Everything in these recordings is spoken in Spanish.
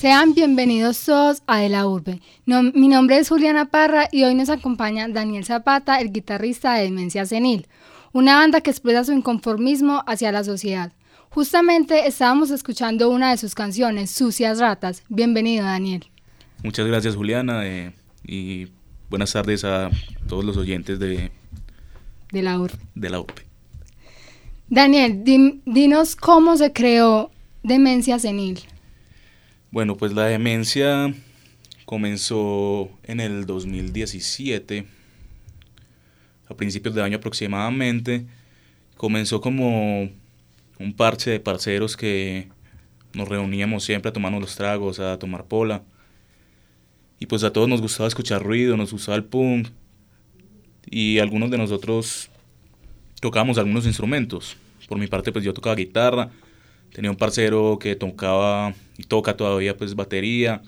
Sean bienvenidos todos a De la Urbe. No- mi nombre es Juliana Parra y hoy nos acompaña Daniel Zapata, el guitarrista de Demencia Senil, una banda que expresa su inconformismo hacia la sociedad. Justamente estábamos escuchando una de sus canciones, Sucias Ratas. Bienvenido, Daniel. Muchas gracias Juliana eh, y buenas tardes a todos los oyentes de, De la Urbe. de la URBE. Daniel, dinos cómo se creó Demencia Senil. Bueno, pues la demencia comenzó en el 2017, a principios de año aproximadamente. Comenzó como un parche de parceros que nos reuníamos siempre a tomarnos los tragos, a tomar pola. Y pues a todos nos gustaba escuchar ruido, nos gustaba el punk. Y algunos de nosotros tocábamos algunos instrumentos. Por mi parte, pues yo tocaba guitarra. Tenía un parcero que tocaba y toca todavía pues batería.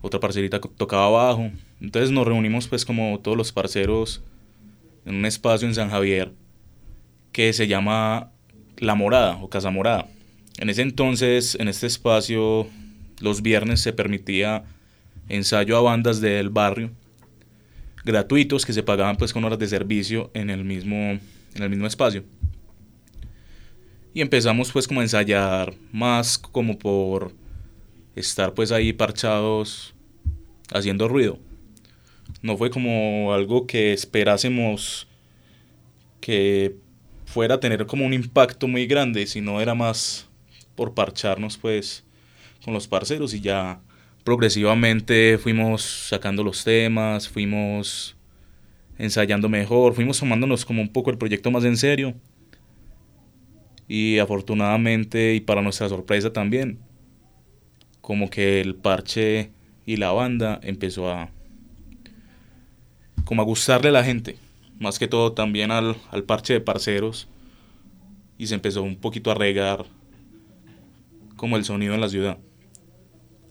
Otra parcerita tocaba bajo. Entonces nos reunimos pues como todos los parceros en un espacio en San Javier que se llama La Morada o Casa Morada. En ese entonces, en este espacio, los viernes se permitía ensayo a bandas del barrio gratuitos que se pagaban pues con horas de servicio en el mismo, en el mismo espacio. Y empezamos pues como a ensayar más como por estar pues ahí parchados haciendo ruido. No fue como algo que esperásemos que fuera a tener como un impacto muy grande, sino era más por parcharnos pues con los parceros y ya progresivamente fuimos sacando los temas, fuimos ensayando mejor, fuimos tomándonos como un poco el proyecto más en serio y afortunadamente y para nuestra sorpresa también como que el parche y la banda empezó a como a gustarle a la gente más que todo también al, al parche de parceros y se empezó un poquito a regar como el sonido en la ciudad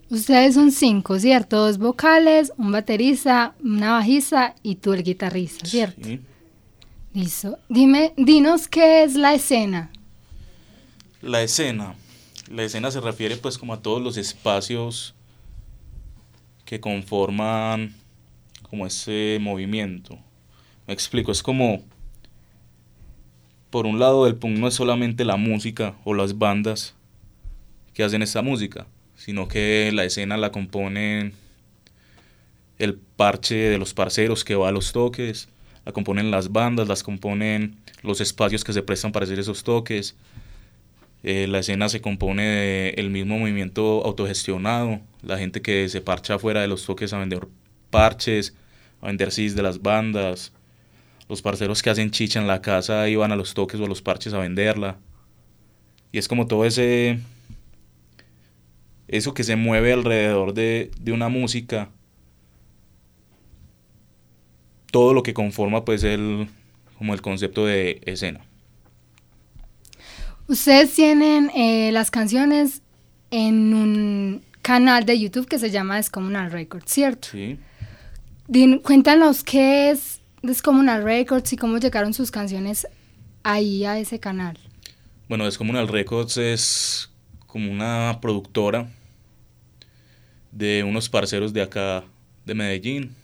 Ustedes son cinco, ¿cierto? Dos vocales, un baterista, una bajista y tú el guitarrista, ¿cierto? Sí. Listo. Dime, dinos qué es la escena. La escena. La escena se refiere pues como a todos los espacios que conforman como ese movimiento. Me explico, es como por un lado el punk no es solamente la música o las bandas que hacen esta música, sino que la escena la componen el parche de los parceros que va a los toques, la componen las bandas, las componen los espacios que se prestan para hacer esos toques, eh, la escena se compone del mismo movimiento autogestionado, la gente que se parcha afuera de los toques a vender parches, a vender cis de las bandas, los parceros que hacen chicha en la casa iban a los toques o a los parches a venderla. Y es como todo ese... Eso que se mueve alrededor de, de una música. Todo lo que conforma pues el, como el concepto de escena. Ustedes tienen eh, las canciones en un canal de YouTube que se llama Descomunal Records, ¿cierto? Sí. Din- cuéntanos qué es Descomunal Records y cómo llegaron sus canciones ahí a ese canal. Bueno, Descomunal Records es como una productora de unos parceros de acá de Medellín,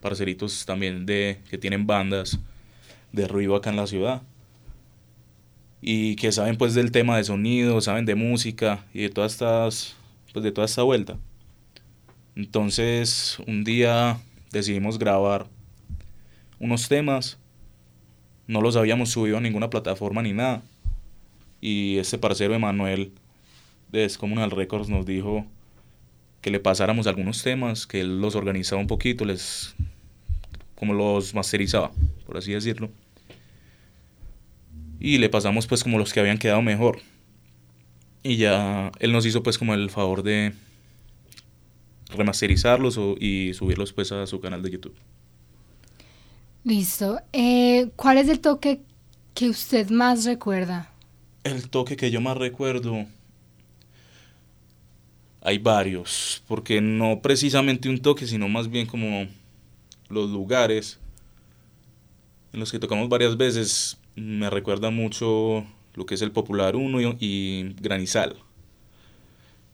parceritos también de que tienen bandas de ruido acá en la ciudad y que saben pues del tema de sonido, saben de música y de todas estas pues de toda esta vuelta. Entonces, un día decidimos grabar unos temas. No los habíamos subido a ninguna plataforma ni nada. Y este parcero Emanuel de Descomunal Records nos dijo que le pasáramos algunos temas, que él los organizaba un poquito, les como los masterizaba, por así decirlo. Y le pasamos pues como los que habían quedado mejor. Y ya él nos hizo pues como el favor de remasterizarlos o- y subirlos pues a su canal de YouTube. Listo. Eh, ¿Cuál es el toque que usted más recuerda? El toque que yo más recuerdo. Hay varios, porque no precisamente un toque, sino más bien como los lugares en los que tocamos varias veces. Me recuerda mucho lo que es el Popular 1 y, Granizal,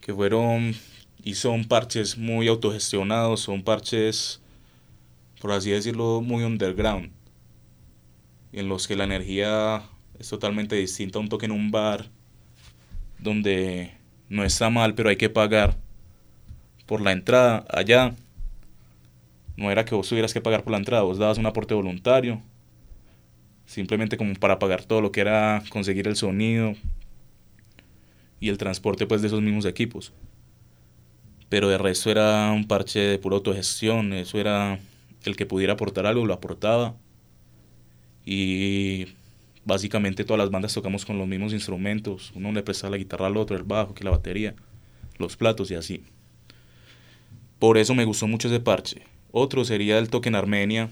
que fueron y son parches muy autogestionados, son parches, por así decirlo, muy underground, en los que la energía es totalmente distinta a un toque en un bar, donde no está mal, pero hay que pagar por la entrada. Allá no era que vos tuvieras que pagar por la entrada, vos dabas un aporte voluntario, simplemente como para pagar todo lo que era conseguir el sonido y el transporte pues de esos mismos equipos pero de resto era un parche de pura autogestión, eso era el que pudiera aportar algo, lo aportaba. Y básicamente todas las bandas tocamos con los mismos instrumentos, uno le prestaba la guitarra al otro, el bajo, que la batería, los platos y así. Por eso me gustó mucho ese parche. Otro sería el toque en Armenia,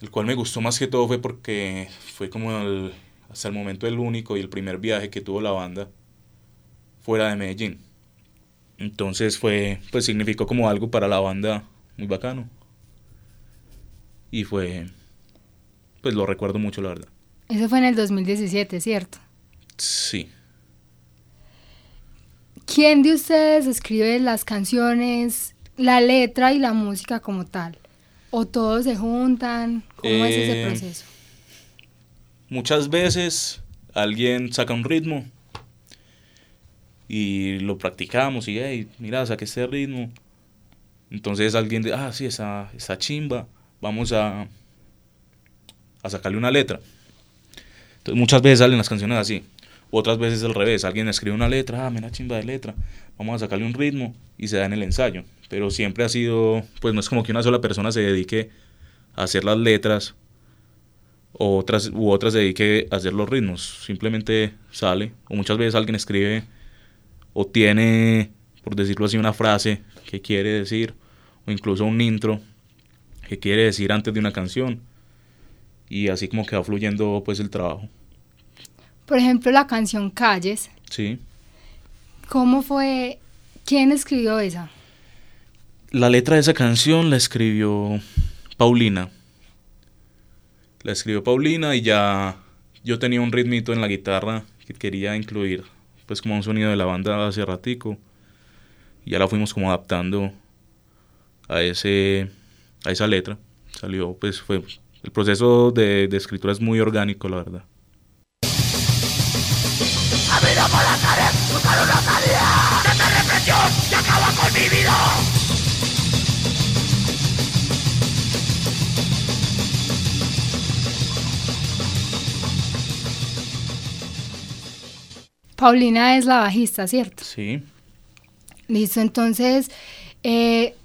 el cual me gustó más que todo fue porque fue como hasta el momento el único y el primer viaje que tuvo la banda fuera de Medellín. Entonces fue, pues significó como algo para la banda muy bacano. Y fue, pues lo recuerdo mucho, la verdad. Eso fue en el 2017, ¿cierto? Sí. ¿Quién de ustedes escribe las canciones, la letra y la música como tal? ¿O todos se juntan? ¿Cómo es ese eh, proceso? Muchas veces alguien saca un ritmo y lo practicamos y, hey, mira, saqué este ritmo. Entonces alguien dice, ah, sí, esa, esa chimba, vamos a, a sacarle una letra. Entonces muchas veces salen las canciones así. Otras veces al revés, alguien escribe una letra, ah, mira, chimba de letra, vamos a sacarle un ritmo y se da en el ensayo. Pero siempre ha sido, pues no es como que una sola persona se dedique a hacer las letras o otras, u otras se dedique a hacer los ritmos. Simplemente sale. O muchas veces alguien escribe o tiene, por decirlo así, una frase que quiere decir, o incluso un intro que quiere decir antes de una canción. Y así como que va fluyendo pues el trabajo. Por ejemplo, la canción Calles. Sí. ¿Cómo fue? ¿Quién escribió esa? La letra de esa canción la escribió Paulina. La escribió Paulina y ya yo tenía un ritmito en la guitarra que quería incluir pues como un sonido de la banda hace ratico. Y ya la fuimos como adaptando a ese a esa letra. Salió, pues fue el proceso de, de escritura es muy orgánico, la verdad. Paulina es la bajista, ¿cierto? Sí. Listo, entonces, eh,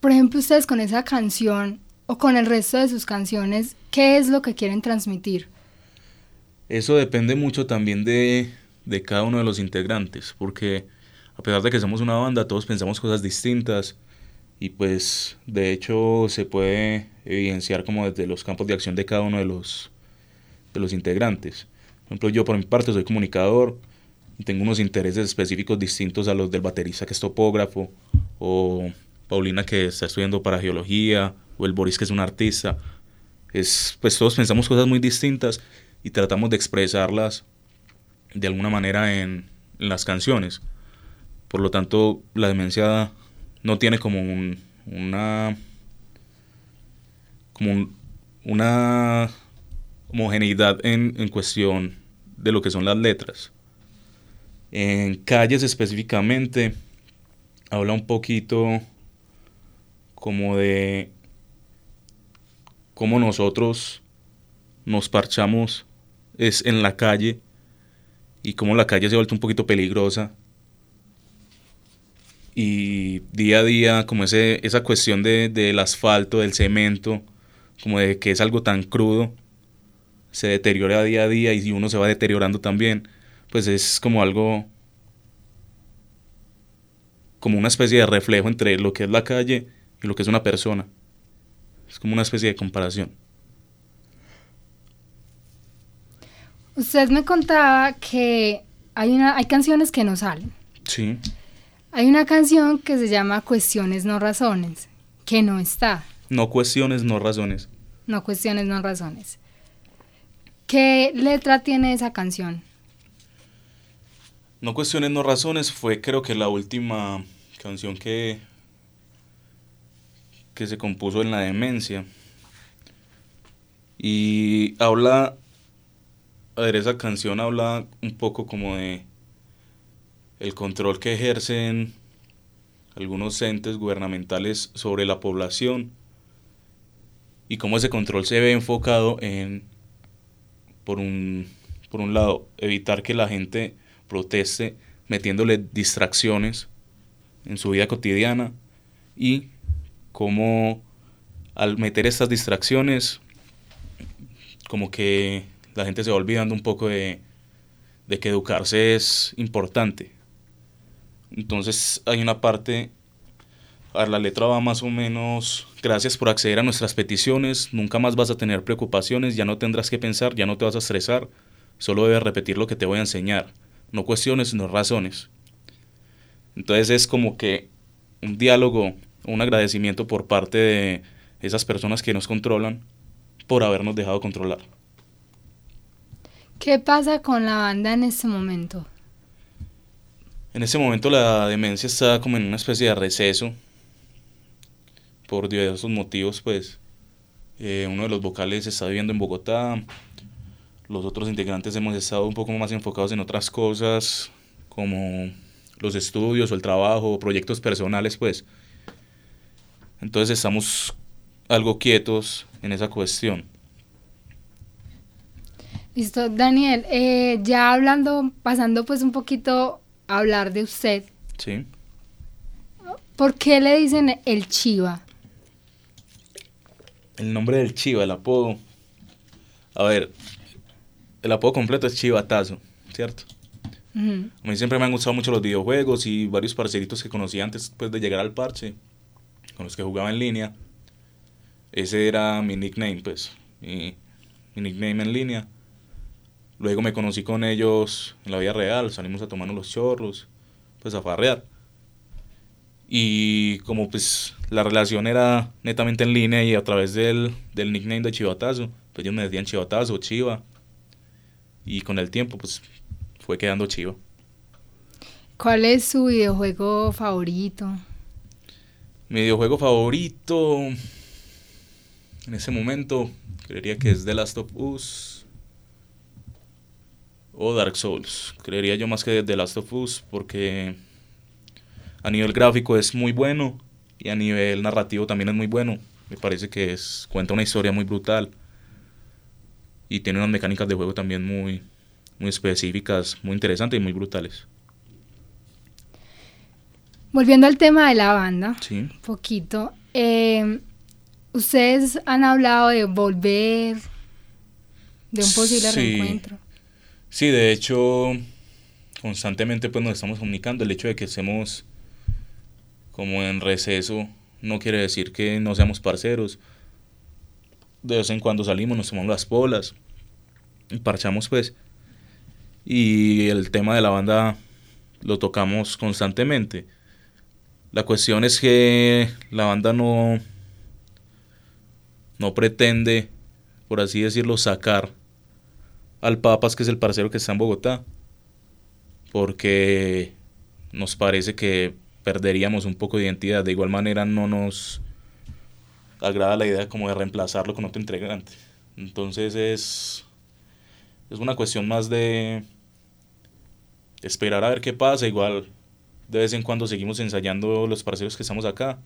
por ejemplo, ustedes con esa canción o con el resto de sus canciones, ¿qué es lo que quieren transmitir? Eso depende mucho también de, de cada uno de los integrantes, porque a pesar de que somos una banda, todos pensamos cosas distintas y pues de hecho se puede evidenciar como desde los campos de acción de cada uno de los, de los integrantes. Por ejemplo, yo por mi parte soy comunicador, tengo unos intereses específicos distintos a los del baterista que es topógrafo, o Paulina que está estudiando para geología, o el Boris que es un artista. Es, pues todos pensamos cosas muy distintas y tratamos de expresarlas de alguna manera en, las canciones. Por lo tanto, la demencia no tiene como una como una homogeneidad en, en cuestión de lo que son las letras. En calles específicamente, habla un poquito como de cómo nosotros nos parchamos es en la calle y cómo la calle se ha vuelto un poquito peligrosa. Y día a día, como ese, esa cuestión de, del asfalto, del cemento, como de que es algo tan crudo, se deteriora día a día y uno se va deteriorando también pues es como algo, como una especie de reflejo entre lo que es la calle y lo que es una persona. Es como una especie de comparación. Usted me contaba que hay, una, hay canciones que no salen. Sí. Hay una canción que se llama Cuestiones no razones, que no está. No cuestiones, no razones. No cuestiones no razones. ¿Qué letra tiene esa canción? No cuestiones, no razones fue creo que la última canción que, que se compuso en la demencia. Y habla, a ver, esa canción habla un poco como de el control que ejercen algunos entes gubernamentales sobre la población y cómo ese control se ve enfocado en, por un, por un lado, evitar que la gente proteste metiéndole distracciones en su vida cotidiana y cómo al meter estas distracciones como que la gente se va olvidando un poco de, de que educarse es importante. Entonces hay una parte, a la letra va más o menos, gracias por acceder a nuestras peticiones, nunca más vas a tener preocupaciones, ya no tendrás que pensar, ya no te vas a estresar, solo debes repetir lo que te voy a enseñar, no cuestiones, no razones. Entonces es como que un diálogo, un agradecimiento por parte de esas personas que nos controlan por habernos dejado controlar. ¿Qué pasa con la banda en este momento? En ese momento la demencia está como en una especie de receso. Por diversos motivos, pues eh, uno de los vocales está viviendo en Bogotá. Los otros integrantes hemos estado un poco más enfocados en otras cosas, como los estudios o el trabajo, proyectos personales, pues. Entonces estamos algo quietos en esa cuestión. Listo, Daniel, eh, ya hablando, pasando pues un poquito hablar de usted. Sí. ¿Por qué le dicen el Chiva? El nombre del Chiva, el apodo. A ver, el apodo completo es Chivatazo, ¿cierto? A mí siempre me han gustado mucho los videojuegos y varios parceritos que conocí antes pues, de llegar al parche, con los que jugaba en línea. Ese era mi nickname, pues, mi, mi nickname en línea. Luego me conocí con ellos en la vida real, salimos a tomarnos los chorros, pues a farrear. Y como pues la relación era netamente en línea y a través del, del nickname de Chivatazo, pues ellos me decían Chivatazo, Chiva. Y con el tiempo pues fue quedando Chiva. ¿Cuál es su videojuego favorito? Mi videojuego favorito en ese momento creería que es The Last of Us o Dark Souls. Creería yo más que The Last of Us porque a nivel gráfico es muy bueno y a nivel narrativo también es muy bueno. Me parece que es cuenta una historia muy brutal y tiene unas mecánicas de juego también muy muy específicas, muy interesantes y muy brutales. Volviendo al tema de la banda, sí. poquito. Eh, ustedes han hablado de volver, de un posible reencuentro. Sí, de hecho, constantemente pues nos estamos comunicando. El hecho de que estemos como en receso no quiere decir que no seamos parceros. De vez en cuando salimos, nos tomamos las polas y parchamos pues. Y el tema de la banda lo tocamos constantemente. La cuestión es que la banda no, no pretende, por así decirlo, sacar al Papas, que es el parcero que está en Bogotá, porque nos parece que perderíamos un poco de identidad. De igual manera no nos agrada la idea como de reemplazarlo con otro integrante. Entonces es, es una cuestión más de esperar a ver qué pasa. Igual de vez en cuando seguimos ensayando los parceros que estamos acá.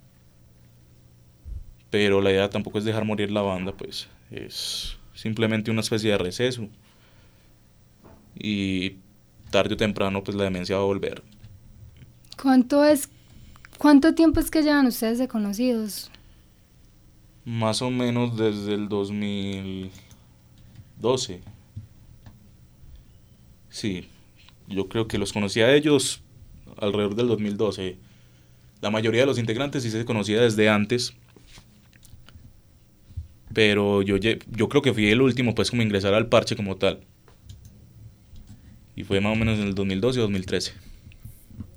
Pero la idea tampoco es dejar morir la banda, pues es simplemente una especie de receso y tarde o temprano pues la demencia va a volver. ¿Cuánto es cuánto tiempo es que llevan ustedes de conocidos? Más o menos desde el 2012. Sí, yo creo que los conocí a ellos alrededor del 2012. La mayoría de los integrantes sí se conocía desde antes. Pero yo, yo creo que fui el último pues como ingresar al parche como tal. Y fue más o menos en el 2012 o 2013.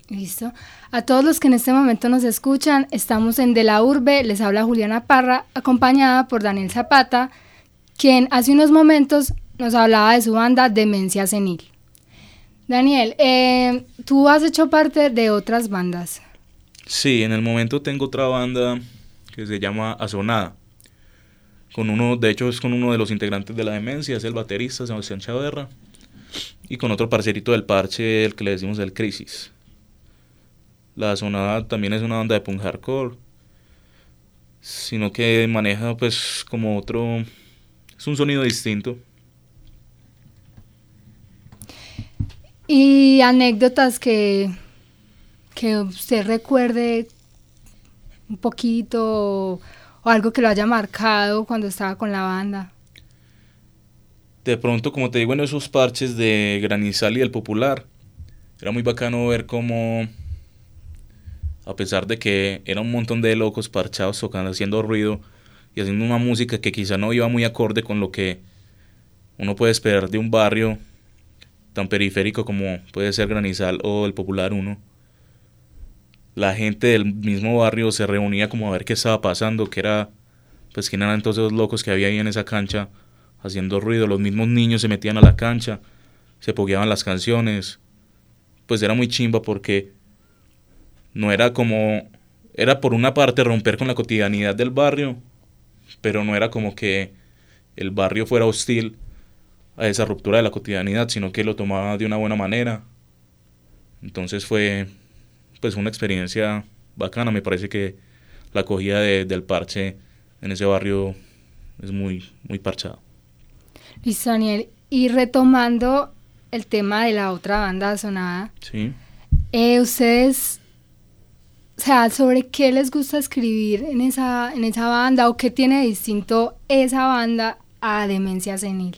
Listo. A todos los que en este momento nos escuchan, estamos en De la Urbe, les habla Juliana Parra, acompañada por Daniel Zapata, quien hace unos momentos nos hablaba de su banda Demencia Senil. Daniel, eh, tú has hecho parte de otras bandas. Sí, en el momento tengo otra banda que se llama Azonada. Con uno, de hecho es con uno de los integrantes de la demencia, es el baterista Sebastián Chaverra. Y con otro parcerito del parche, el que le decimos el Crisis. La Azonada también es una banda de punk hardcore. Sino que maneja pues como otro... Es un sonido distinto. Y anécdotas que, que usted recuerde un poquito o, algo que lo haya marcado cuando estaba con la banda. De pronto, como te digo, en esos parches de Granizal y el Popular, era muy bacano ver cómo, a pesar de que era un montón de locos parchados tocando, haciendo ruido y haciendo una música que quizá no iba muy acorde con lo que uno puede esperar de un barrio tan periférico como puede ser Granizal o el Popular 1, la gente del mismo barrio se reunía como a ver qué estaba pasando, que era, pues quién eran entonces los locos que había ahí en esa cancha haciendo ruido, los mismos niños se metían a la cancha, se pogueaban las canciones, pues era muy chimba porque no era como, era por una parte romper con la cotidianidad del barrio, pero no era como que el barrio fuera hostil a esa ruptura de la cotidianidad, sino que lo tomaba de una buena manera. Entonces fue pues una experiencia bacana, me parece que la acogida de, del parche en ese barrio es muy, muy parchado. Listo, Daniel. Y retomando el tema de la otra banda sonada, Sí. eh, ustedes, o sea, ¿sobre qué les gusta escribir en esa, en esa banda o qué tiene de distinto esa banda a Demencia Senil?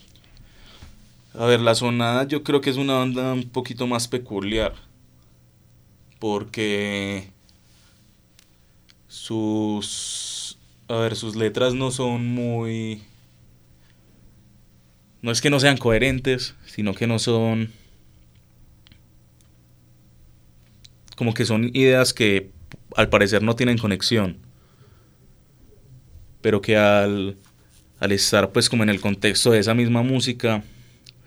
A ver, La Sonada yo creo que es una banda un poquito más peculiar. Porque sus. A ver, sus letras no son muy. No es que no sean coherentes, sino que no son. Como que son ideas que al parecer no tienen conexión. Pero que al, al estar pues como en el contexto de esa misma música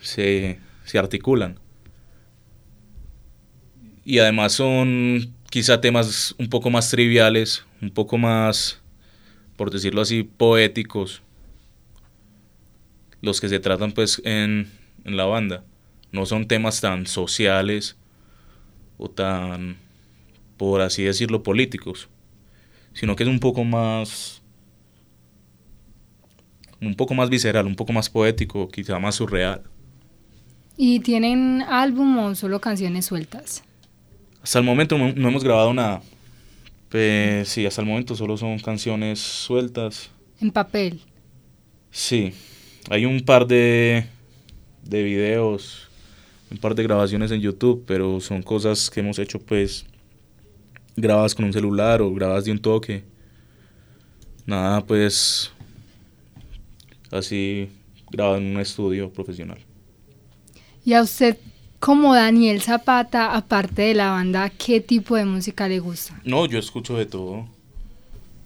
se, se articulan. Y además son quizá temas un poco más triviales, un poco más, por decirlo así, poéticos, los que se tratan pues en, en la banda. No son temas tan sociales o tan, por así decirlo, políticos, sino que es un poco más un poco más visceral, un poco más poético, quizá más surreal. ¿Y tienen álbum o solo canciones sueltas? Hasta el momento no, no hemos grabado nada. Pues, sí, hasta el momento solo son canciones sueltas. En papel. Sí, hay un par de, de videos, un par de grabaciones en YouTube, pero son cosas que hemos hecho pues grabadas con un celular o grabadas de un toque. Nada pues así grabado en un estudio profesional. ¿Y a usted, como Daniel Zapata, aparte de la banda, qué tipo de música le gusta? No, yo escucho de todo.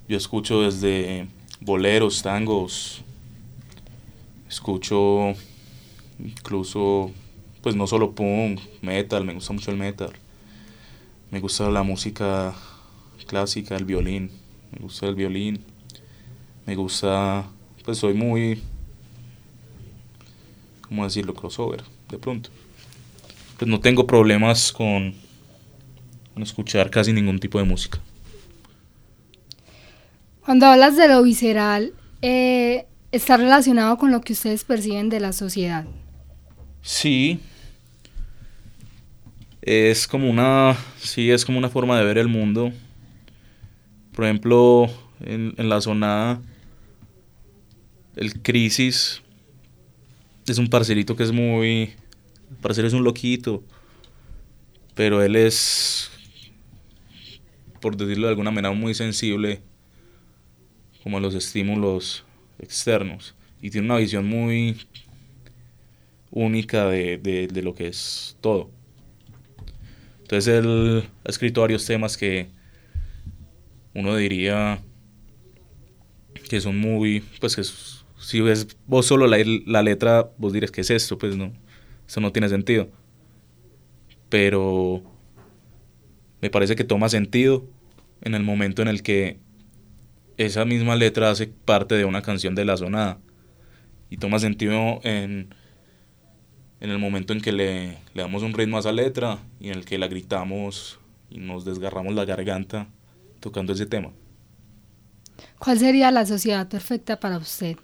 Yo escucho desde boleros, tangos. Escucho incluso, pues no solo punk, metal, me gusta mucho el metal. Me gusta la música clásica, el violín. Me gusta el violín. Me gusta, pues soy muy, ¿cómo decirlo? Crossover, de pronto. Pues no tengo problemas con, con escuchar casi ningún tipo de música. Cuando hablas de lo visceral, eh, está relacionado con lo que ustedes perciben de la sociedad. Sí. Es como una. Sí, es como una forma de ver el mundo. Por ejemplo, en, en la zona. El Crisis. Es un parcerito que es muy. El parcero es un loquito. Pero él es. Por decirlo de alguna manera, muy sensible. Como a los estímulos externos. Y tiene una visión muy única de, de, de lo que es todo. Entonces él ha escrito varios temas que uno diría que son muy, pues que si ves vos solo la, la letra, vos dirás que es esto, pues no, eso no tiene sentido. Pero me parece que toma sentido en el momento en el que esa misma letra hace parte de una canción de la sonada. Y toma sentido en, en el momento en que le, le damos un ritmo a esa letra y en el que la gritamos y nos desgarramos la garganta tocando ese tema. ¿Cuál sería la sociedad perfecta para usted?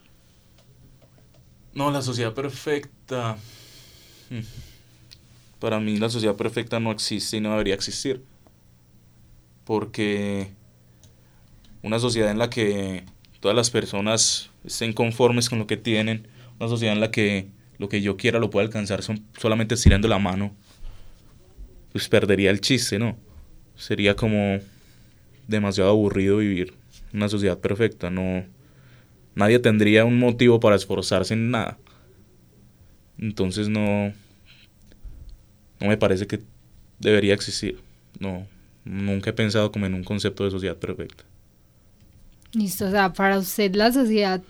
No, la sociedad perfecta. Hmm. Para mí la sociedad perfecta no existe y no debería existir. Porque una sociedad en la que todas las personas estén conformes con lo que tienen, una sociedad en la que lo que yo quiera lo pueda alcanzar son, solamente estirando la mano, pues perdería el chiste, ¿no? Sería como demasiado aburrido vivir una sociedad perfecta, no nadie tendría un motivo para esforzarse en nada. Entonces no no me parece que debería existir. No, nunca he pensado como en un concepto de sociedad perfecta. Listo, o sea, para usted la sociedad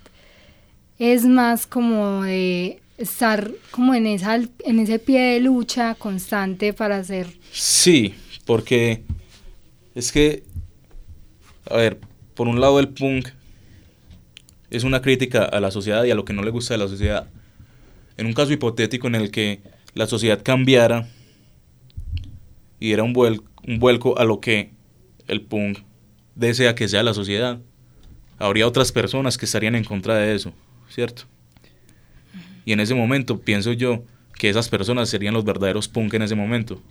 es más como de estar como en esa en ese pie de lucha constante para hacer Sí, porque es que a ver, por un lado el punk es una crítica a la sociedad y a lo que no le gusta de la sociedad. En un caso hipotético en el que la sociedad cambiara y era un, vuelco a lo que el punk desea que sea la sociedad, habría otras personas que estarían en contra de eso, ¿cierto? Y en ese momento pienso yo que esas personas serían los verdaderos punk en ese momento,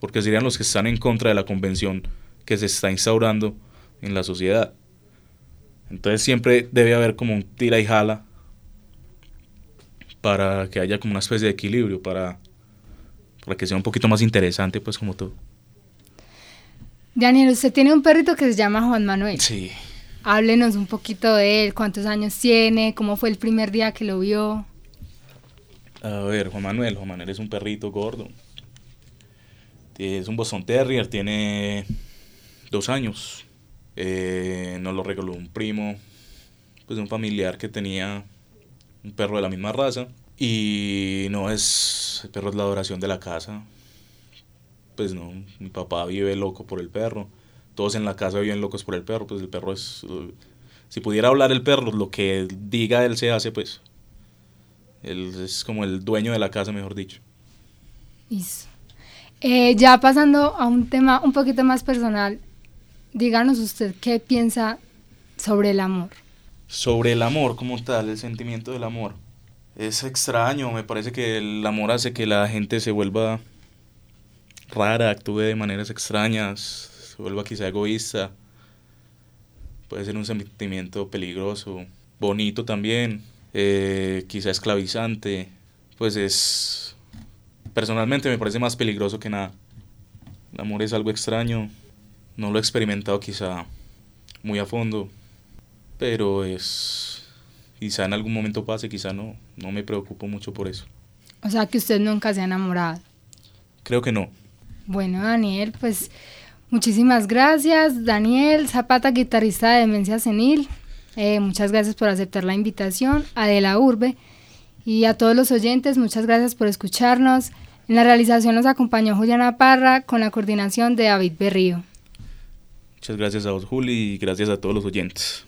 porque serían los que están en contra de la convención que se está instaurando en la sociedad. Entonces siempre debe haber como un tira y jala para que haya como una especie de equilibrio, para, para que sea un poquito más interesante, pues como todo. Daniel, usted tiene un perrito que se llama Juan Manuel. Sí. Háblenos un poquito de él, cuántos años tiene, cómo fue el primer día que lo vio. A ver, Juan Manuel, Juan Manuel es un perrito gordo. Es un Boston Terrier, tiene dos años. Eh, nos lo regaló un primo, pues un familiar que tenía un perro de la misma raza. Y no es, el perro es la adoración de la casa. Pues no, mi papá vive loco por el perro. Todos en la casa viven locos por el perro, pues el perro es... Si pudiera hablar el perro, lo que diga él se hace, pues. Él es como el dueño de la casa, mejor dicho. Eh, ya pasando a un tema un poquito más personal, díganos usted qué piensa sobre el amor. Sobre el amor como tal, el sentimiento del amor. Es extraño, me parece que el amor hace que la gente se vuelva rara, actúe de maneras extrañas, se vuelva quizá egoísta. Puede ser un sentimiento peligroso, bonito también, eh, quizá esclavizante. Pues es, personalmente me parece más peligroso que nada. El amor es algo extraño, no lo he experimentado quizá muy a fondo, pero es quizá en algún momento pase, quizá no, no me preocupo mucho por eso. O sea que usted nunca se ha enamorado. Creo que no. Bueno, Daniel, pues muchísimas gracias. Daniel Zapata, guitarrista de Demencia Senil. Eh, muchas gracias por aceptar la invitación. Adela Urbe. Y a todos los oyentes, muchas gracias por escucharnos. En la realización nos acompañó Juliana Parra con la coordinación de David Berrío. Muchas gracias a vos, Juli, y gracias a todos los oyentes.